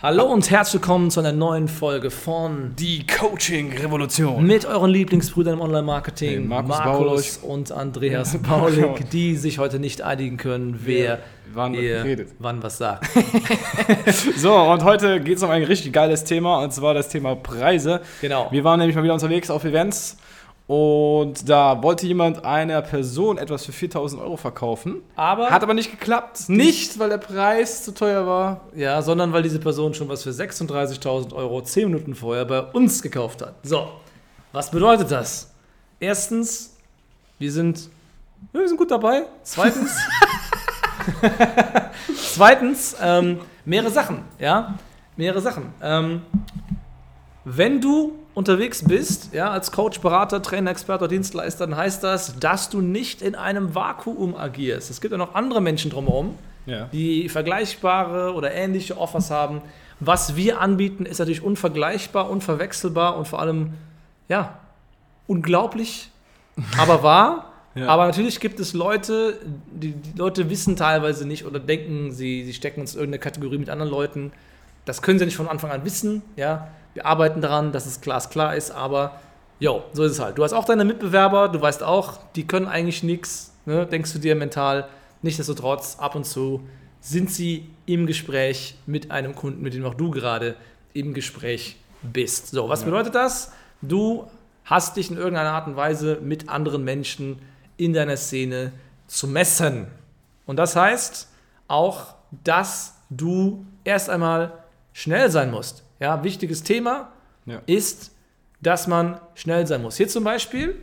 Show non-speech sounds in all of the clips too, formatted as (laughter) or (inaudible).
Hallo und herzlich willkommen zu einer neuen Folge von Die Coaching-Revolution. mit euren Lieblingsbrüdern im Online-Marketing, Hey, Markus Markus und Andreas (laughs) Baulig, die sich heute nicht einigen können, wer wann redet. wann was sagt. (laughs) So, und heute geht es um ein richtig geiles Thema, und zwar das Thema Preise. Genau. Wir waren nämlich mal wieder unterwegs auf Events und da wollte jemand einer Person etwas für 4000 Euro verkaufen. Aber, Hat aber nicht geklappt. Nicht, weil der Preis zu teuer war. ja, sondern weil diese Person schon was für 36.000 Euro 10 Minuten vorher bei uns gekauft hat. So, was bedeutet das? Erstens, wir sind, wir sind gut dabei. Zweitens, (laughs) zweitens, ähm, mehrere Sachen, ja, mehrere Sachen. Ähm, wenn du unterwegs bist, ja, als Coach, Berater, Trainer, Experte oder Dienstleister, dann heißt das, dass du nicht in einem Vakuum agierst. Es gibt ja noch andere Menschen drumherum, Ja. die vergleichbare oder ähnliche Offers haben. Was wir anbieten, ist natürlich unvergleichbar, unverwechselbar und vor allem, ja, unglaublich, (laughs) aber wahr. Ja. Aber natürlich gibt es Leute, die, die Leute wissen teilweise nicht oder denken, sie, sie stecken uns in irgendeine Kategorie mit anderen Leuten. Das können sie nicht von Anfang an wissen. Ja? Wir arbeiten daran, dass es glasklar ist, aber jo, so ist es halt. Du hast auch deine Mitbewerber, du weißt auch, die können eigentlich nichts, ne? denkst du dir mental. Nichtsdestotrotz, ab und zu sind sie im Gespräch mit einem Kunden, mit dem auch du gerade im Gespräch bist. So, was Ja. bedeutet das? Du hast dich in irgendeiner Art und Weise mit anderen Menschen in deiner Szene zu messen. Und das heißt auch, dass du erst einmal schnell sein musst. Ja, wichtiges Thema Ja. ist, dass man schnell sein muss. Hier zum Beispiel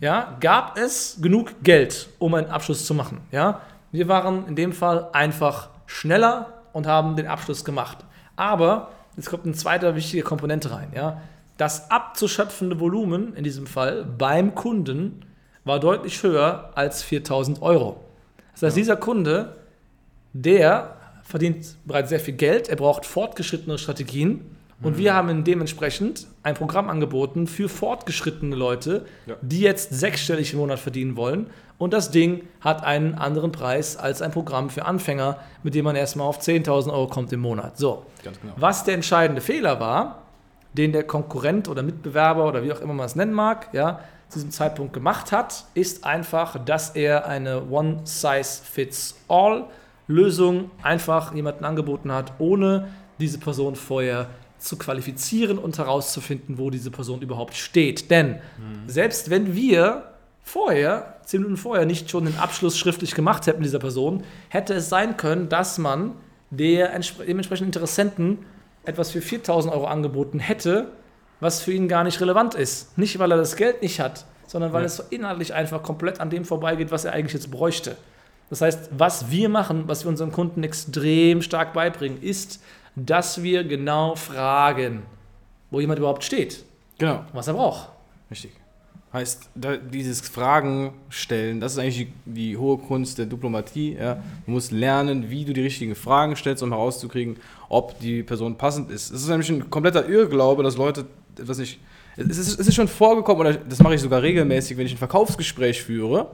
ja, gab es genug Geld, um einen Abschluss zu machen. Ja? Wir waren in dem Fall einfach schneller und haben den Abschluss gemacht. Aber jetzt kommt eine zweite wichtige Komponente rein. Ja? Das abzuschöpfende Volumen in diesem Fall beim Kunden war deutlich höher als 4000 Euro. Das heißt, dieser Kunde, der verdient bereits sehr viel Geld, er braucht fortgeschrittene Strategien und wir haben ihm dementsprechend ein Programm angeboten für fortgeschrittene Leute, Ja. die jetzt sechsstellig im Monat verdienen wollen. Und das Ding hat einen anderen Preis als ein Programm für Anfänger, mit dem man erstmal auf 10.000 Euro kommt im Monat. So, genau. was der entscheidende Fehler war, den der Konkurrent oder Mitbewerber oder wie auch immer man es nennen mag, ja, zu diesem Zeitpunkt gemacht hat, ist einfach, dass er eine One-Size-Fits-All-Lösung einfach jemanden angeboten hat, ohne diese Person vorher zu qualifizieren und herauszufinden, wo diese Person überhaupt steht. Denn selbst wenn wir vorher, zehn Minuten vorher, nicht schon den Abschluss schriftlich gemacht hätten dieser Person, hätte es sein können, dass man der entspre- dementsprechenden Interessenten etwas für 4000 Euro angeboten hätte, was für ihn gar nicht relevant ist. Nicht, weil er das Geld nicht hat, sondern weil Ja. es inhaltlich einfach komplett an dem vorbeigeht, was er eigentlich jetzt bräuchte. Das heißt, was wir machen, was wir unseren Kunden extrem stark beibringen, ist, dass wir genau fragen, wo jemand überhaupt steht, Genau. was er braucht. Richtig. Heißt, dieses Fragen stellen, das ist eigentlich die, die hohe Kunst der Diplomatie. Ja? Du musst lernen, wie du die richtigen Fragen stellst, um herauszukriegen, ob die Person passend ist. Es ist nämlich ein kompletter Irrglaube, dass Leute, was ich, es ist, es ist schon vorgekommen, oder das mache ich sogar regelmäßig, wenn ich ein Verkaufsgespräch führe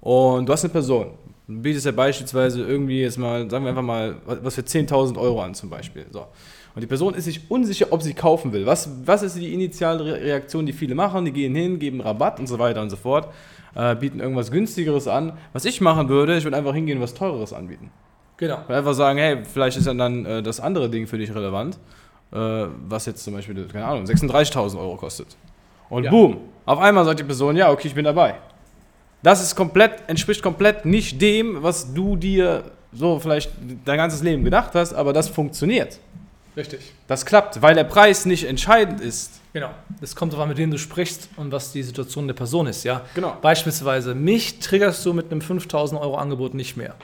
und du hast eine Person. Du bietest ja beispielsweise irgendwie jetzt mal, sagen wir einfach mal, was für 10.000 Euro an zum Beispiel. So. Und die Person ist sich unsicher, ob sie kaufen will. Was, was ist die initiale Re- Reaktion, die viele machen? Die gehen hin, geben Rabatt und so weiter und so fort, äh, bieten irgendwas günstigeres an. Was ich machen würde, ich würde einfach hingehen und was teureres anbieten. Genau. Und einfach sagen, hey, vielleicht ist ja dann äh, das andere Ding für dich relevant, äh, was jetzt zum Beispiel, keine Ahnung, 36.000 Euro kostet. Und Ja. boom, auf einmal sagt die Person, ja, okay, ich bin dabei. Das ist komplett, entspricht komplett nicht dem, was du dir so vielleicht dein ganzes Leben gedacht hast, aber das funktioniert. Richtig. Das klappt, weil der Preis nicht entscheidend ist. Genau. Das kommt darauf an, mit wem du sprichst und was die Situation der Person ist, ja. Genau. Beispielsweise, mich triggerst du mit einem 5000 Euro Angebot nicht mehr.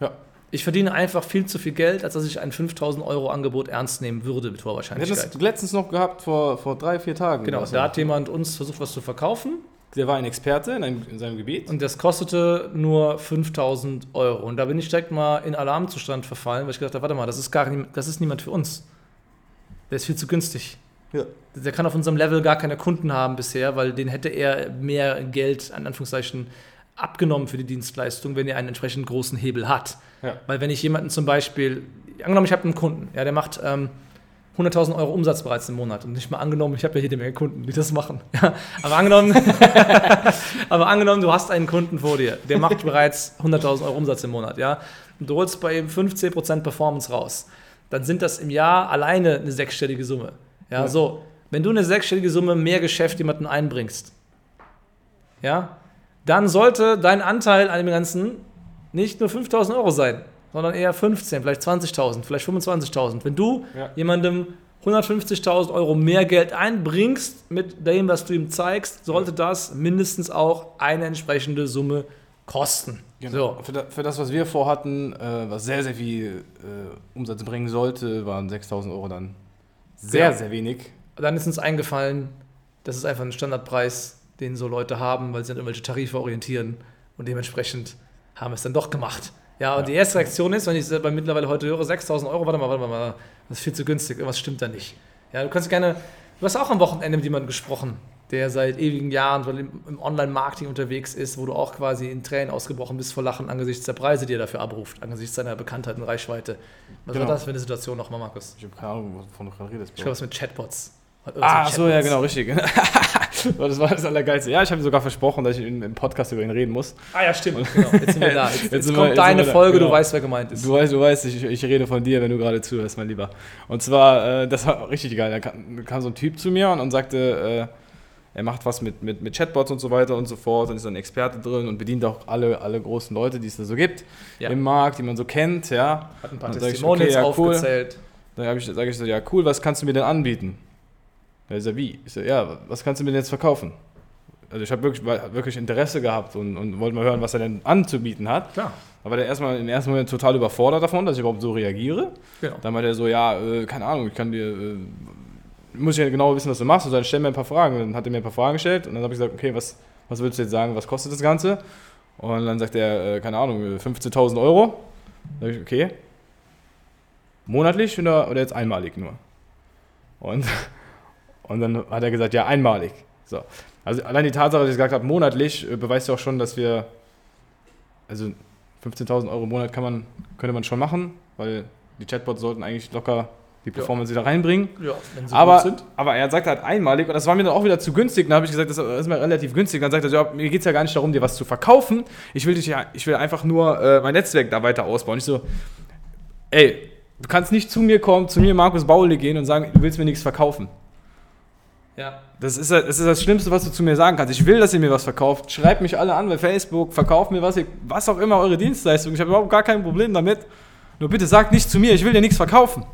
Ja. Ich verdiene einfach viel zu viel Geld, als dass ich ein 5000 Euro Angebot ernst nehmen würde mit Wir hatten das letztens noch gehabt, vor, vor drei, vier Tagen. Genau, da hat jemand uns versucht, was zu verkaufen Der war ein Experte in, einem, in seinem Gebiet. und das kostete nur 5000 Euro. Und da bin ich direkt mal in Alarmzustand verfallen, weil ich gedacht habe, warte mal, das ist, gar nie, das ist niemand für uns. Der ist viel zu günstig. Ja. Der kann auf unserem Level gar keine Kunden haben bisher, weil den hätte er mehr Geld, an Anführungszeichen, abgenommen für die Dienstleistung, wenn er einen entsprechend großen Hebel hat. Ja. Weil wenn ich jemanden zum Beispiel, angenommen, ich habe einen Kunden, ja, der macht ähm, 100.000 Euro Umsatz bereits im Monat und nicht mal angenommen, ich habe ja jede Menge Kunden, die das machen. Ja, aber angenommen, (laughs) aber angenommen, du hast einen Kunden vor dir, der macht bereits 100.000 Euro Umsatz im Monat, ja, und du holst bei ihm 15% Performance raus, dann sind das im Jahr alleine eine sechsstellige Summe. Ja, Ja. so, wenn du eine sechsstellige Summe mehr Geschäft jemanden einbringst, ja, dann sollte dein Anteil an dem Ganzen nicht nur 5000 Euro sein, sondern eher 15, vielleicht 20.000, vielleicht 25.000. Wenn du Ja. jemandem 150.000 Euro mehr Geld einbringst mit dem, was du ihm zeigst, sollte das mindestens auch eine entsprechende Summe kosten. Genau. So. Für, da, für das, was wir vorhatten, äh, was sehr, sehr viel äh, Umsatz bringen sollte, waren 6000 Euro dann sehr, Ja. sehr wenig. Dann ist uns eingefallen, das ist einfach ein Standardpreis, den so Leute haben, weil sie an irgendwelche Tarife orientieren und dementsprechend haben wir es dann doch gemacht. Ja, und die erste Reaktion ist, wenn ich selber mittlerweile heute höre, 6000 Euro, warte mal, warte mal, das ist viel zu günstig, irgendwas stimmt da nicht. Ja, du kannst gerne, du hast auch am Wochenende mit jemandem gesprochen, der seit ewigen Jahren im, Online-Marketing unterwegs ist, wo du auch quasi in Tränen ausgebrochen bist vor Lachen angesichts der Preise, die er dafür abruft, angesichts seiner Bekanntheit und Reichweite. Was Genau. war das für eine Situation nochmal, Markus? Ich habe keine Ahnung, wovon du gerade redest. Ich glaube, es mit Chatbots. Ah, so, ja, genau, richtig. (laughs) (laughs) das war das Allergeilste. Ja, ich habe ihm sogar versprochen, dass ich im Podcast über ihn reden muss. Ah ja, stimmt. Genau. Jetzt sind wir (laughs) da. Jetzt, Jetzt jetzt wir- kommt jetzt deine wir da. Folge, du Genau. weißt, wer gemeint ist. Du weißt, du weißt ich, ich rede von dir, wenn du gerade zuhörst, mein Lieber. Und zwar, äh, das war richtig geil. Da kam, kam so ein Typ zu mir und, und sagte, äh, er macht was mit, mit, mit Chatbots und so weiter und so fort und ist ein Experte drin und bedient auch alle, alle großen Leute, die es da so gibt Ja. im Markt, die man so kennt, ja. Hat ein paar Testimonials okay, ja, cool. aufgezählt. Dann sage ich so, ja cool, was kannst du mir denn anbieten? Er sagt, wie? Ich so, ja, was kannst du mir denn jetzt verkaufen? Also ich habe wirklich, wirklich Interesse gehabt und, und wollte mal hören, was er denn anzubieten hat. Klar, Aber der erstmal im ersten Moment total überfordert davon, dass ich überhaupt so reagiere. genau. Dann meinte er so, ja, äh, keine Ahnung, ich kann dir, äh, muss ich ja genau wissen, was du machst. Und dann stell mir ein paar Fragen. Und dann hat er mir ein paar Fragen gestellt und dann habe ich gesagt, okay, was, was willst du jetzt sagen, was kostet das Ganze? Und dann sagt er, äh, keine Ahnung, äh, 15.000 Euro. Dann habe ich, okay. Monatlich oder, oder jetzt einmalig nur? Und, und dann hat er gesagt, ja, einmalig. So. Also allein die Tatsache, dass ich gesagt habe, monatlich, äh, beweist ja auch schon, dass wir, also 15.000 Euro im Monat kann man, könnte man schon machen, weil die Chatbots sollten eigentlich locker die Performance wieder reinbringen. Ja, wenn sie Aber, gut sind. aber er sagt halt einmalig und das war mir dann auch wieder zu günstig. Dann habe ich gesagt, das ist mir relativ günstig. Dann sagt er, ja, mir geht es ja gar nicht darum, dir was zu verkaufen. Ich will, dich ja, ich will einfach nur äh, mein Netzwerk da weiter ausbauen. Ich so, ey, du kannst nicht zu mir kommen, zu mir Markus Baule gehen und sagen, du willst mir nichts verkaufen. Ja. Das ist, das ist das Schlimmste, was du zu mir sagen kannst. Ich will, dass ihr mir was verkauft. Schreibt mich alle an bei Facebook, verkauft mir was, ihr, was auch immer eure Dienstleistung. Ich habe überhaupt gar kein Problem damit. Nur bitte sagt nicht zu mir, ich will dir nichts verkaufen.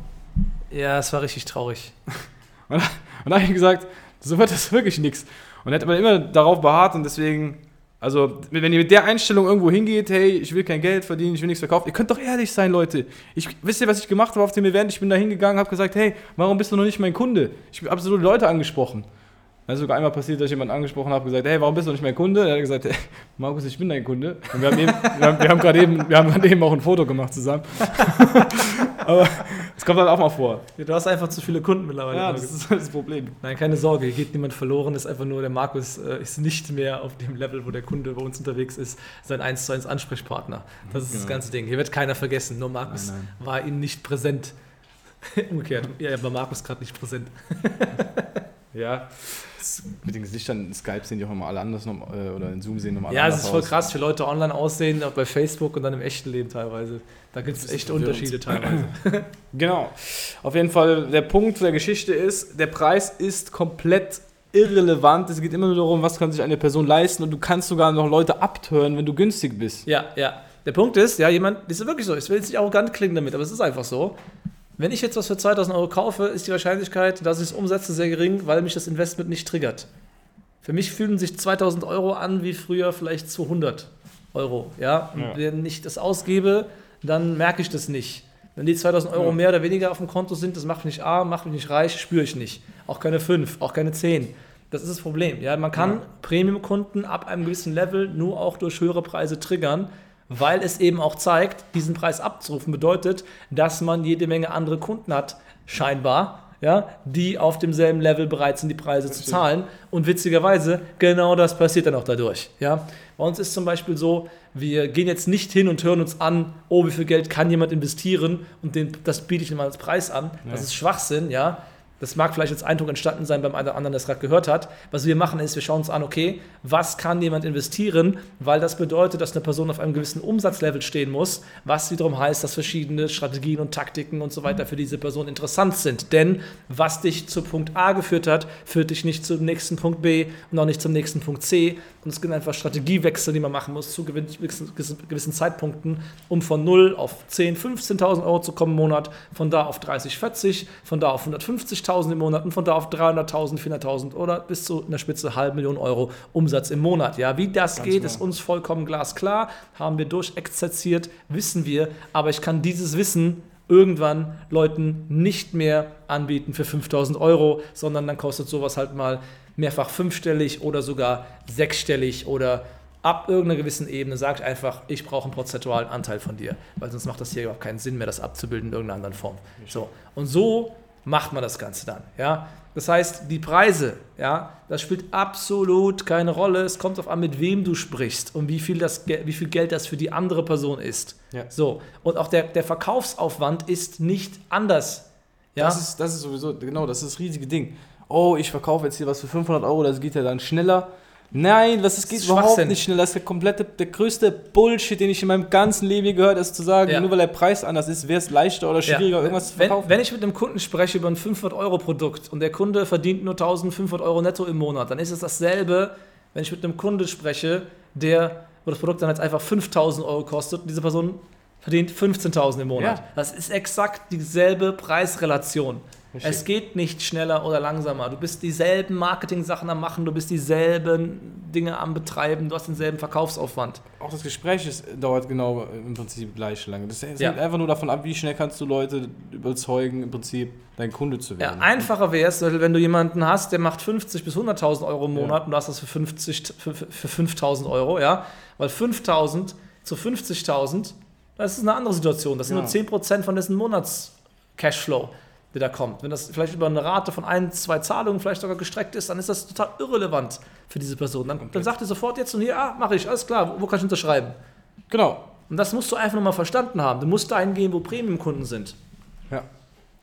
ja, es war richtig traurig. (laughs) Und, und da habe ich gesagt, so wird das wirklich nichts. Und er hat aber immer darauf beharrt und deswegen, also wenn ihr mit der Einstellung irgendwo hingeht, hey, ich will kein Geld verdienen, ich will nichts verkaufen, ihr könnt doch ehrlich sein, Leute. Ich, wisst ihr, was ich gemacht habe auf dem Event? Ich bin da hingegangen, habe gesagt, hey, warum bist du noch nicht mein Kunde? Ich habe so Leute angesprochen. Dann ist sogar einmal passiert, dass ich jemanden angesprochen habe, gesagt, hey, warum bist du nicht mein Kunde? Er hat gesagt, hey, Markus, ich bin dein Kunde. Und wir haben, eben, wir haben, wir haben gerade eben, wir haben eben auch ein Foto gemacht zusammen. (laughs) Aber es kommt halt auch mal vor. Du hast einfach zu viele Kunden mittlerweile. Ja, das ist das Problem. Nein, keine Sorge, hier geht niemand verloren. Ist einfach nur, der Markus äh, ist nicht mehr auf dem Level, wo der Kunde bei uns unterwegs ist, sein 1 zu 1 Ansprechpartner. Das ist das Genau. ganze Ding. Hier wird keiner vergessen, nur Markus Nein, war ihnen nicht präsent. (laughs) Umgekehrt, ja, war Markus gerade nicht präsent. (laughs) Ja. Mit den Gesichtern in Skype sehen die auch immer alle anders noch, äh, oder in Zoom sehen nochmal Ja, es anders ist voll aus. krass, wie Leute online aussehen, auch bei Facebook und dann im echten Leben teilweise. Da gibt es echt. Unterschiede teilweise. (clears throat) (laughs) Genau. Auf jeden Fall, der Punkt der Geschichte ist, der Preis ist komplett irrelevant. Es geht immer nur darum, was kann sich eine Person leisten und du kannst sogar noch Leute abtören, wenn du günstig bist. Ja, ja. Der Punkt ist, ja, jemand, das ist wirklich so, ich will jetzt nicht arrogant klingen damit, aber es ist einfach so. Wenn ich jetzt was für 2000 Euro kaufe, ist die Wahrscheinlichkeit, dass ich es umsetze, sehr gering, weil mich das Investment nicht triggert. Für mich fühlen sich 2000 Euro an wie früher vielleicht 200 Euro. Ja? Ja. wenn ich das ausgebe, dann merke ich das nicht. Wenn die 2000 Euro Ja. mehr oder weniger auf dem Konto sind, das macht mich arm, macht mich nicht reich, spüre ich nicht. Auch keine 5, auch keine 10. Das ist das Problem. Ja? Man kann Ja. Premium-Kunden ab einem gewissen Level nur auch durch höhere Preise triggern, weil es eben auch zeigt, diesen Preis abzurufen bedeutet, dass man jede Menge andere Kunden hat, scheinbar, ja, die auf demselben Level bereit sind, die Preise zu zahlen. Und witzigerweise, genau das passiert dann auch dadurch. Ja. Bei uns ist zum Beispiel so, wir gehen jetzt nicht hin und hören uns an, oh, wie viel Geld kann jemand investieren und den, das biete ich ihm als Preis an. Das Ja. ist Schwachsinn, ja. Das mag vielleicht als Eindruck entstanden sein beim einen oder anderen, der es gerade gehört hat. Was wir machen ist, wir schauen uns an, okay, was kann jemand investieren, weil das bedeutet, dass eine Person auf einem gewissen Umsatzlevel stehen muss, was wiederum heißt, dass verschiedene Strategien und Taktiken und so weiter für diese Person interessant sind. Denn was dich zu Punkt A geführt hat, führt dich nicht zum nächsten Punkt B und auch nicht zum nächsten Punkt C. Und es gibt einfach Strategiewechsel, die man machen muss zu gewissen, Zeitpunkten, um von 0 auf 10, 15.000 Euro zu kommen im Monat, von da auf 30, 40, von da auf 150.000 im Monat und von da auf 300.000, 400.000 oder bis zu einer Spitze halb Million Euro Umsatz im Monat. Ja, wie das Ganz geht, genau. ist uns vollkommen glasklar, haben wir durchexerziert, wissen wir, aber ich kann dieses Wissen irgendwann Leuten nicht mehr anbieten für 5000 Euro, sondern dann kostet sowas halt mal mehrfach fünfstellig oder sogar sechsstellig oder ab irgendeiner gewissen Ebene sagt einfach, ich brauche einen prozentualen Anteil von dir, weil sonst macht das hier überhaupt keinen Sinn mehr, das abzubilden in irgendeiner anderen Form. So. Und so macht man das Ganze dann. Ja? Das heißt, die Preise, ja, das spielt absolut keine Rolle. Es kommt darauf an, mit wem du sprichst und wie viel, das, wie viel Geld das für die andere Person ist. Ja. So. Und auch der, der Verkaufsaufwand ist nicht anders. Ja? Das, ist, das ist sowieso, genau, das ist das riesige Ding. Oh, ich verkaufe jetzt hier was für 500 Euro, das geht ja dann schneller. Nein, was, das geht ist überhaupt nicht schneller. Das ist der komplette, der größte Bullshit, den ich in meinem ganzen Leben gehört habe, ist zu sagen, Ja. nur weil der Preis anders ist, wäre es leichter oder schwieriger, Ja. irgendwas zu wenn, verkaufen. wenn ich mit einem Kunden spreche über ein 500-Euro-Produkt und der Kunde verdient nur 1500 Euro netto im Monat, dann ist es dasselbe, wenn ich mit einem Kunden spreche, der, wo das Produkt dann jetzt einfach 5000 Euro kostet und diese Person verdient 15.000 im Monat. Ja. Das ist exakt dieselbe Preisrelation. Richtig. Es geht nicht schneller oder langsamer. Du bist dieselben Marketing-Sachen am Machen, du bist dieselben Dinge am Betreiben, du hast denselben Verkaufsaufwand. Auch das Gespräch ist, dauert genau im Prinzip gleich lange. Das hängt Ja. einfach nur davon ab, wie schnell kannst du Leute überzeugen, im Prinzip dein Kunde zu Ja, werden. einfacher wäre es, wenn du jemanden hast, der macht 50 bis 100.000 Euro im Monat und du hast das für, 50, für, für 5.000 Euro, ja, weil 5.000 zu 50.000, das ist eine andere Situation. Das sind Ja. nur 10% von dessen Monats-Cashflow, der da kommt. Wenn das vielleicht über eine Rate von ein, zwei Zahlungen vielleicht sogar gestreckt ist, dann ist das total irrelevant für diese Person. Dann, dann sagt er sofort jetzt und hier, ah, mache ich, alles klar, wo, wo kann ich unterschreiben? Genau. Und das musst du einfach nur mal verstanden haben. Du musst dahin gehen, wo Premium-Kunden sind. Ja.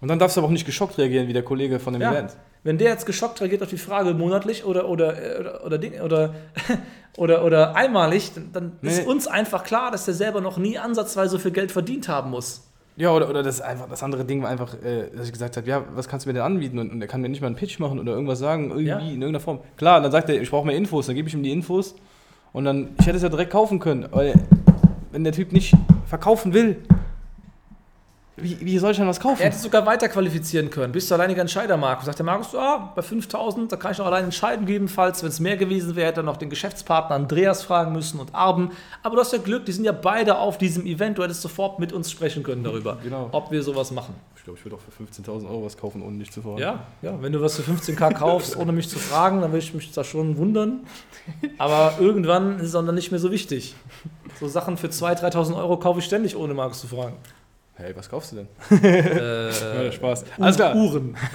Und dann darfst du aber auch nicht geschockt reagieren, wie der Kollege von dem Ja. Event. Wenn der jetzt geschockt reagiert auf die Frage monatlich oder oder oder oder, Ding, oder, (laughs) oder, oder einmalig, dann, dann Nee. ist uns einfach klar, dass der selber noch nie ansatzweise so viel Geld verdient haben muss. Ja, oder, oder das einfach, das andere Ding war einfach, äh, dass ich gesagt habe, ja, was kannst du mir denn anbieten? Und, und er kann mir nicht mal einen Pitch machen oder irgendwas sagen, irgendwie Ja. in irgendeiner Form. Klar, dann sagt er, ich brauche mehr Infos, dann gebe ich ihm die Infos und dann, ich hätte es ja direkt kaufen können, weil wenn der Typ nicht verkaufen will, wie, wie soll ich dann was kaufen? Er hätte sogar weiter qualifizieren können. Bist du alleiniger Entscheider, Markus? Sagt der Markus, ah, bei 5000, da kann ich noch allein entscheiden, gegebenenfalls. Wenn es mehr gewesen wäre, hätte er noch den Geschäftspartner Andreas fragen müssen und Arben. Aber du hast ja Glück, die sind ja beide auf diesem Event. Du hättest sofort mit uns sprechen können darüber, Genau. ob wir sowas machen. Ich glaube, ich würde auch für 15.000 Euro was kaufen, ohne dich zu fragen. Ja, ja, wenn du was für 15k kaufst, ohne mich zu fragen, dann würde ich mich da schon wundern. Aber irgendwann ist es auch dann nicht mehr so wichtig. So Sachen für 2.000, 3.000 Euro kaufe ich ständig, ohne Markus zu fragen. Hey, was kaufst du denn? (laughs) Äh, Ja, Spaß. Alles klar. Uhren. (laughs)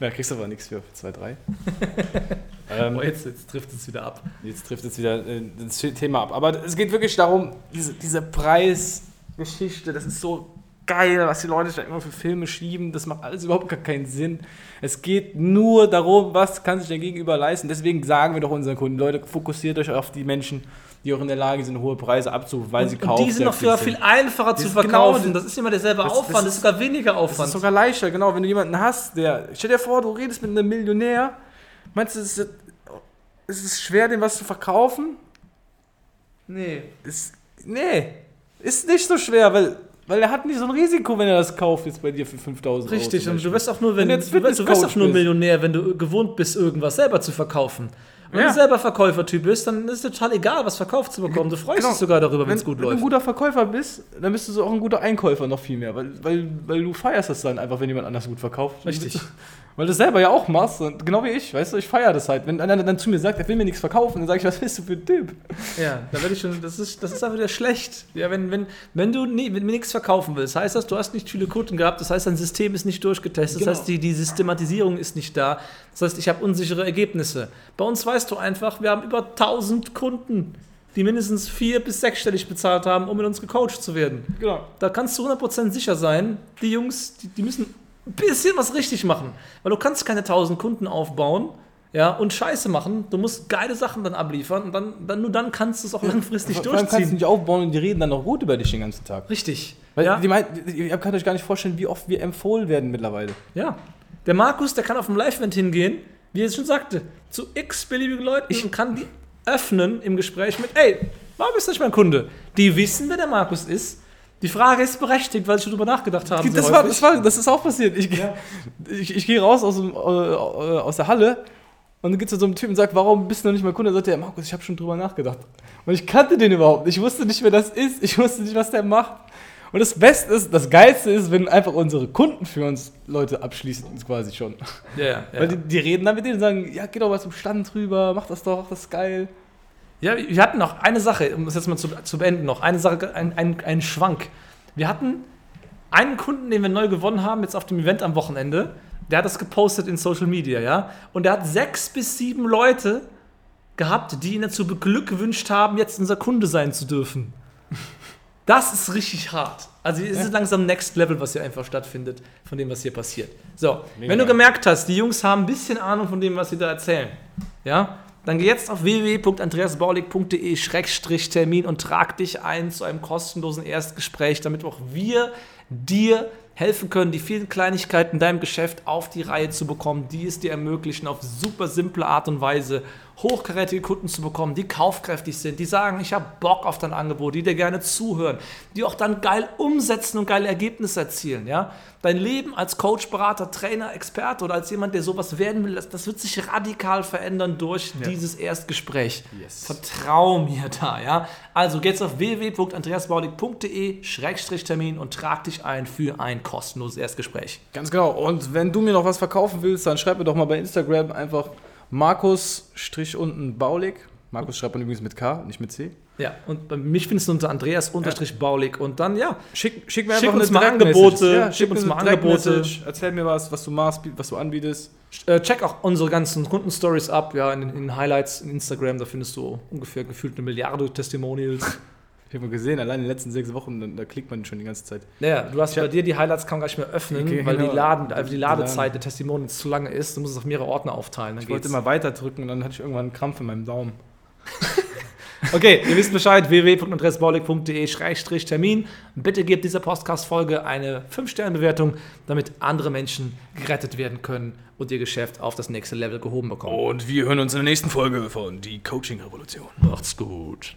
Ja, kriegst du aber nichts für, für 2, 3. ähm, Oh, jetzt, jetzt trifft es wieder ab. Jetzt trifft es wieder äh, das Thema ab. Aber es geht wirklich darum, diese, diese Preisgeschichte, das ist so geil, was die Leute da immer für Filme schieben. Das macht alles überhaupt gar keinen Sinn. Es geht nur darum, was kann sich der Gegenüber leisten. Deswegen sagen wir doch unseren Kunden, Leute, fokussiert euch auf die Menschen, die auch in der Lage sind, hohe Preise abzurufen, weil sie Und, kaufen. und die sind noch für viel einfacher zu ist genau verkaufen. das- das ist immer derselbe das- Aufwand, das das ist ist- sogar weniger Das Aufwand. ist sogar leichter, genau. Wenn du jemanden hast, der. Stell dir vor, du redest mit einem Millionär. Meinst du, es ist, es ist schwer, dem was zu verkaufen? nee. Ist, nee, ist nicht so schwer, weil weil er hat nicht so ein Risiko, wenn er das kauft jetzt bei dir für 5000 Euro. Richtig, und du wirst auch nur, wenn, Wenn du jetzt du, wirst, auch nur. Millionär, wenn du gewohnt bist, irgendwas selber zu verkaufen. Wenn Ja. du selber Verkäufertyp bist, dann ist es total egal, was verkauft zu bekommen. Du freust Genau. dich sogar darüber, wenn wenn, es gut wenn du läuft. ein guter Verkäufer bist, dann bist du so auch ein guter Einkäufer noch viel mehr, weil, weil, weil du feierst das dann einfach, wenn jemand anders gut verkauft. Richtig. (laughs) Weil du es selber ja auch machst, und genau wie ich, weißt du, ich feiere das halt. Wenn einer dann zu mir sagt, er will mir nichts verkaufen, dann sage ich, was bist du für ein Typ? Ja, da werde ich schon, das ist, das ist einfach wieder schlecht. Ja, wenn, wenn, wenn du nie, wenn mir nichts verkaufen willst, heißt das, du hast nicht viele Kunden gehabt, das heißt, dein System ist nicht durchgetestet, Genau. das heißt, die, die Systematisierung ist nicht da, das heißt, ich habe unsichere Ergebnisse. Bei uns weißt du einfach, wir haben über 1000 Kunden, die mindestens vier- bis sechsstellig bezahlt haben, um mit uns gecoacht zu werden. Genau. Da kannst du 100% sicher sein, die Jungs, die, die müssen ein bisschen was richtig machen. Weil du kannst keine 1000 Kunden aufbauen ja, und Scheiße machen. Du musst geile Sachen dann abliefern und dann, dann nur dann kannst du es auch langfristig Vor allem kannst du durchziehen. nicht aufbauen und die reden dann noch gut über dich den ganzen Tag. Richtig. Weil ja, die meint, ihr könnt euch gar nicht vorstellen, wie oft wir empfohlen werden mittlerweile. ja. Der Markus, der kann auf dem Live-Event hingehen, wie er es schon sagte, zu x beliebigen Leuten und kann die öffnen im Gespräch mit, ey, warum bist du nicht mein Kunde? Die wissen, wer der Markus ist. Die Frage ist berechtigt, weil sie schon drüber nachgedacht haben. so Das, war, das, war, das ist auch passiert. Ich, ich, ich gehe raus aus, dem, äh, aus der Halle und dann geht zu so einem Typen und sagt, warum bist du noch nicht mein Kunde? Dann sagt er, Markus, ich habe schon drüber nachgedacht. Und ich kannte den überhaupt. Ich wusste nicht, wer das ist. Ich wusste nicht, was der macht. Und das Beste ist, das Geilste ist, wenn einfach unsere Kunden für uns Leute abschließen, quasi schon. Ja, ja. Weil die, die reden dann mit denen und sagen, ja, geh doch mal zum Stand drüber, mach das doch, das ist geil. Ja, wir hatten noch eine Sache, um das jetzt mal zu, zu beenden, noch eine Sache, ein, ein, ein Schwank. Wir hatten einen Kunden, den wir neu gewonnen haben, jetzt auf dem Event am Wochenende, der hat das gepostet in Social Media, ja. Und der hat sechs bis sieben Leute gehabt, die ihn dazu beglückwünscht haben, jetzt unser Kunde sein zu dürfen. Das ist richtig hart. Also es ist langsam Next Level, was hier einfach stattfindet, von dem, was hier passiert. So, Mega wenn du gemerkt hast, die Jungs haben ein bisschen Ahnung von dem, was sie da erzählen, ja, dann geh jetzt auf www.andreasbaulig.de-termin und trag dich ein zu einem kostenlosen Erstgespräch, damit auch wir dir helfen können, die vielen Kleinigkeiten in deinem Geschäft auf die Reihe zu bekommen, die es dir ermöglichen, auf super simple Art und Weise hochkarätige Kunden zu bekommen, die kaufkräftig sind, die sagen, ich habe Bock auf dein Angebot, die dir gerne zuhören, die auch dann geil umsetzen und geile Ergebnisse erzielen. Ja? Dein Leben als Coach, Berater, Trainer, Experte oder als jemand, der sowas werden will, das, das wird sich radikal verändern durch dieses Erstgespräch. Yes. Vertrau mir da, ja. Also geh jetzt auf www.andreasbaulig.de-termin und trag dich ein für ein kostenloses Erstgespräch. Ganz genau. Und wenn du mir noch was verkaufen willst, dann schreib mir doch mal bei Instagram einfach Markus-unten Baulig. Markus schreibt man übrigens mit K, nicht mit C. Ja, und bei mich findest du unter Andreas-Baulig und dann, ja, Schick, schick mir Schick einfach uns eine mal. Angebote, Ja, schick uns mir mal Angebote. Erzähl mir was, was du machst, was du anbietest. Äh, check auch unsere ganzen Kundenstories ab, ja, in den Highlights in Instagram, da findest du ungefähr gefühlt eine Milliarde Testimonials. Ich habe mal gesehen, allein in den letzten sechs Wochen, da, da klickt man schon die ganze Zeit. Naja, du hast Ich hab- bei dir die Highlights kann man gar nicht mehr öffnen, Okay, weil genau. die, Laden, also die Ladezeit der Testimonials zu lange ist. Du musst es auf mehrere Ordner aufteilen. Dann Ich wollte geht's. immer weiter drücken und dann hatte ich irgendwann einen Krampf in meinem Daumen. (laughs) Okay, ihr wisst Bescheid, www.andreasbaulig.de-termin. Bitte gebt dieser Podcast-Folge eine 5-Sterne-Bewertung, damit andere Menschen gerettet werden können und ihr Geschäft auf das nächste Level gehoben bekommen. Und wir hören uns in der nächsten Folge von Die Coaching-Revolution. Macht's gut.